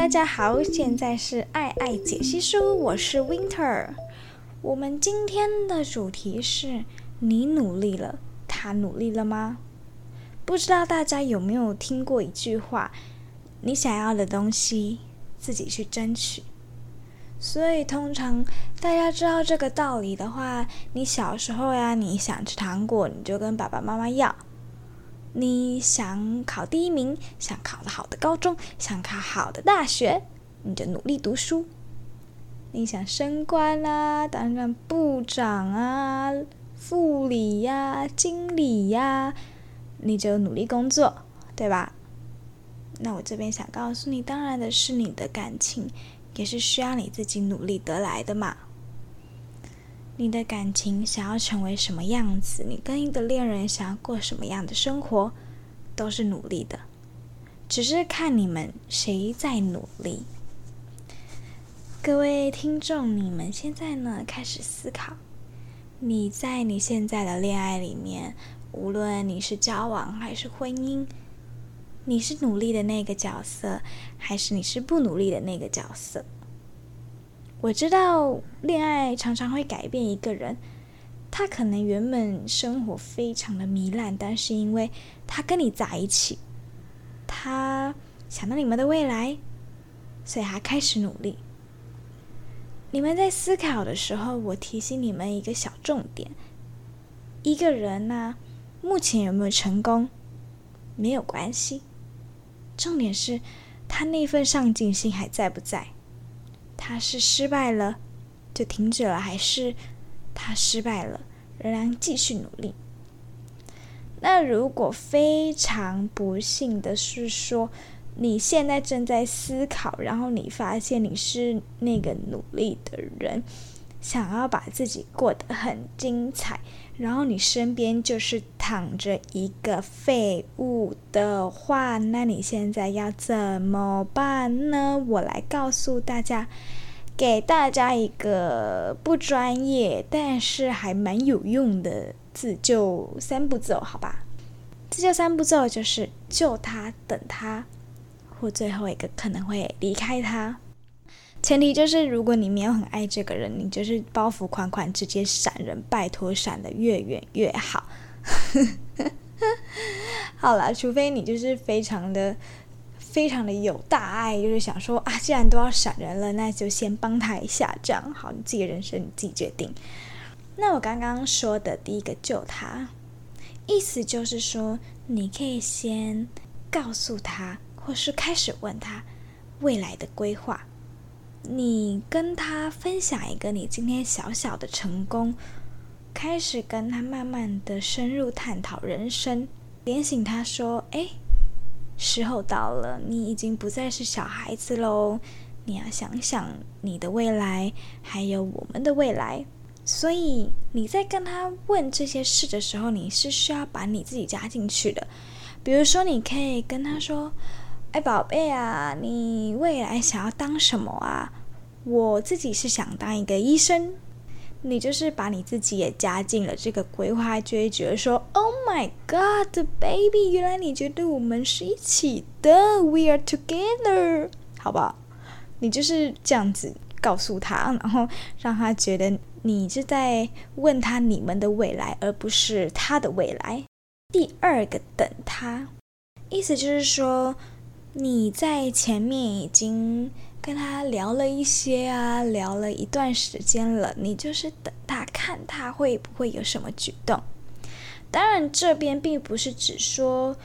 大家好，现在是爱爱解析书，我是 Winter。我们今天的主题是：你努力了，他努力了吗？不知道大家有没有听过一句话：你想要的东西，自己去争取。所以，通常大家知道这个道理的话，你小时候呀，你想吃糖果，你就跟爸爸妈妈要。你想考第一名，想考的好的高中，想考好的大学，你就努力读书。你想升官啊，当上部长啊、副理呀、经理呀，你就努力工作，对吧？那我这边想告诉你，当然的是你的感情也是需要你自己努力得来的嘛。你的感情想要成为什么样子？你跟一个恋人想要过什么样的生活，都是努力的，只是看你们谁在努力。各位听众，你们现在呢开始思考，你在你现在的恋爱里面，无论你是交往还是婚姻，你是努力的那个角色，还是你是不努力的那个角色？我知道恋爱常常会改变一个人，他可能原本生活非常的糜烂，但是因为他跟你在一起，他想到你们的未来，所以他开始努力。你们在思考的时候，我提醒你们一个小重点：一个人呢，目前有没有成功，没有关系，重点是他那份上进心还在不在。他是失败了就停止了，还是他失败了仍然继续努力？那如果非常不幸的是说，你现在正在思考，然后你发现你是那个努力的人，想要把自己过得很精彩，然后你身边就是躺着一个废物的话，那你现在要怎么办呢？我来告诉大家，给大家一个不专业但是还蛮有用的自救三步骤，好吧？自救三步骤就是救他，等他。或最后一个可能会离开他，前提就是如果你没有很爱这个人，你就是包袱款款直接闪人，拜托闪的越远越好。好了，除非你就是非常的、非常的有大爱，就是想说啊，既然都要闪人了，那就先帮他一下，这样好，你自己的人生你自己决定。那我刚刚说的第一个救他，意思就是说，你可以先告诉他。或是开始问他未来的规划，你跟他分享一个你今天小小的成功，开始跟他慢慢的深入探讨人生，点醒他说：“哎，时候到了，你已经不再是小孩子喽，你要想想你的未来，还有我们的未来。”所以你在跟他问这些事的时候，你是需要把你自己加进去的。比如说，你可以跟他说。哎，宝贝啊，你未来想要当什么啊？我自己是想当一个医生。你就是把你自己也加进了这个规划，就会觉得说：“Oh my God, baby，原来你觉得我们是一起的，We are together，好不好？”你就是这样子告诉他，然后让他觉得你是在问他你们的未来，而不是他的未来。第二个，等他，意思就是说。你在前面已经跟他聊了一些啊，聊了一段时间了，你就是等他看他会不会有什么举动。当然，这边并不是只说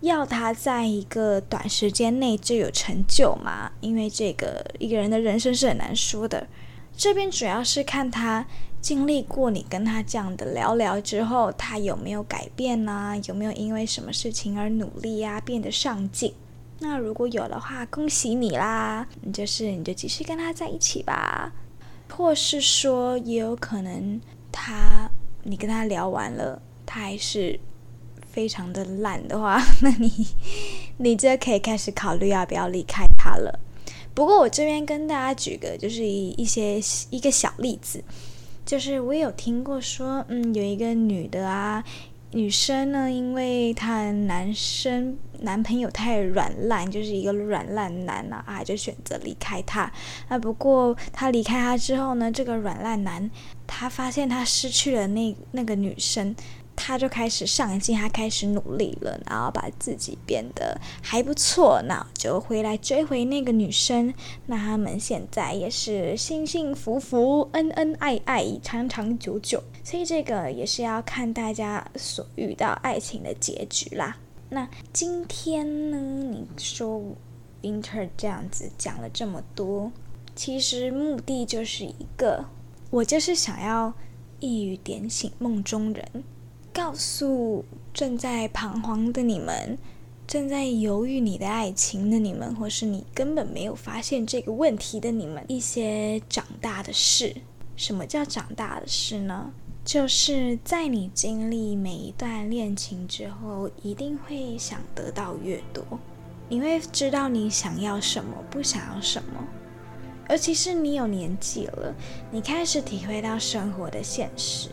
要他在一个短时间内就有成就嘛，因为这个一个人的人生是很难说的。这边主要是看他经历过你跟他这样的聊聊之后，他有没有改变呢？有没有因为什么事情而努力呀，变得上进？那如果有的话，恭喜你啦！你就是你就继续跟他在一起吧，或是说也有可能他你跟他聊完了，他还是非常的懒的话，那你你就可以开始考虑要不要离开他了。不过我这边跟大家举个就是一一些一个小例子，就是我有听过说，嗯，有一个女的啊。女生呢，因为她男生男朋友太软烂，就是一个软烂男啊，啊，就选择离开他。那，不过她离开他之后呢，这个软烂男他发现他失去了那那个女生。他就开始上进，他开始努力了，然后把自己变得还不错，那就回来追回那个女生。那他们现在也是幸幸福福、恩恩爱爱、长长久久。所以这个也是要看大家所遇到爱情的结局啦。那今天呢，你说 Winter 这样子讲了这么多，其实目的就是一个，我就是想要一语点醒梦中人。告诉正在彷徨的你们，正在犹豫你的爱情的你们，或是你根本没有发现这个问题的你们，一些长大的事。什么叫长大的事呢？就是在你经历每一段恋情之后，一定会想得到越多，你会知道你想要什么，不想要什么。尤其是你有年纪了，你开始体会到生活的现实。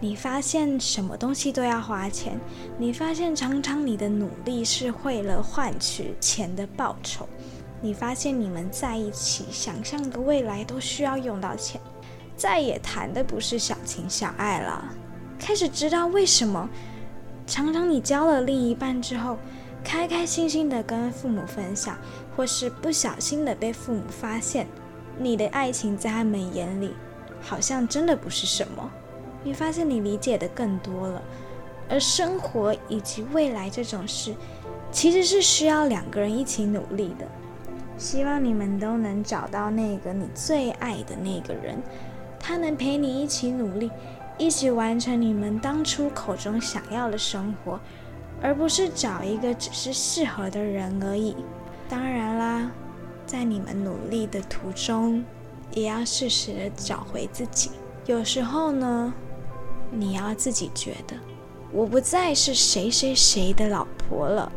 你发现什么东西都要花钱，你发现常常你的努力是为了换取钱的报酬，你发现你们在一起想象的未来都需要用到钱，再也谈的不是小情小爱了，开始知道为什么常常你交了另一半之后，开开心心的跟父母分享，或是不小心的被父母发现，你的爱情在他们眼里好像真的不是什么。你发现你理解的更多了，而生活以及未来这种事，其实是需要两个人一起努力的。希望你们都能找到那个你最爱的那个人，他能陪你一起努力，一起完成你们当初口中想要的生活，而不是找一个只是适合的人而已。当然啦，在你们努力的途中，也要适时的找回自己。有时候呢。你要自己觉得，我不再是谁谁谁的老婆了，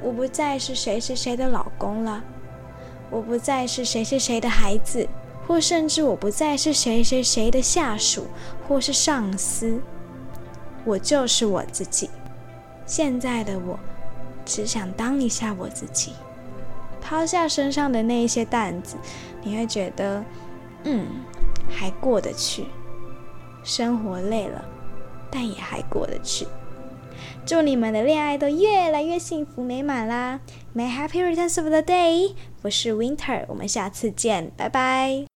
我不再是谁谁谁的老公了，我不再是谁谁谁的孩子，或甚至我不再是谁谁谁的下属。或是上司，我就是我自己。现在的我，只想当一下我自己，抛下身上的那一些担子，你会觉得，嗯，还过得去。生活累了，但也还过得去。祝你们的恋爱都越来越幸福美满啦！May happy returns of the day！我是 Winter，我们下次见，拜拜。